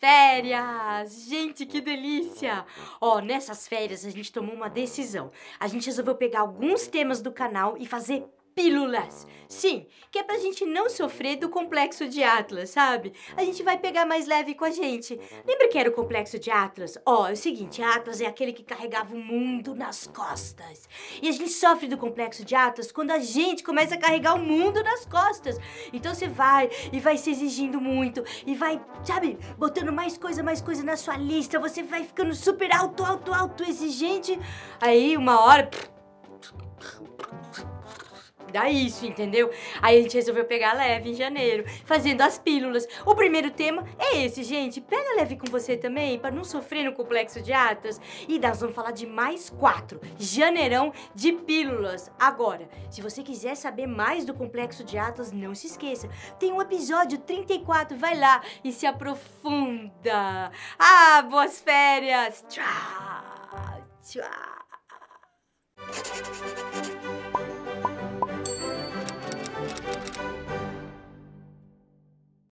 férias! Gente, que delícia! Ó, nessas férias a gente tomou uma decisão. A gente resolveu pegar alguns temas do canal e fazer pílulas. Sim, que é pra gente não sofrer do complexo de Atlas, sabe? A gente vai pegar mais leve com a gente. Lembra que era o complexo de Atlas? Ó, é o seguinte, Atlas é aquele que carregava o mundo nas costas. E a gente sofre do complexo de Atlas quando a gente começa a carregar o mundo nas costas. Então você vai e vai se exigindo muito e vai, sabe, botando mais coisa, mais coisa na sua lista. Você vai ficando super alto, alto, alto exigente. Aí uma hora dá isso, entendeu? Aí a gente resolveu pegar leve em janeiro, fazendo as pílulas. O primeiro tema é esse, gente. Pega leve com você também, para não sofrer no complexo de Atlas. E nós vamos falar de mais quatro. Janeirão de pílulas. Agora, se você quiser saber mais do complexo de Atlas, não se esqueça. Tem um episódio 34, vai lá e se aprofunda. Ah, boas férias! Tchau! Tchau!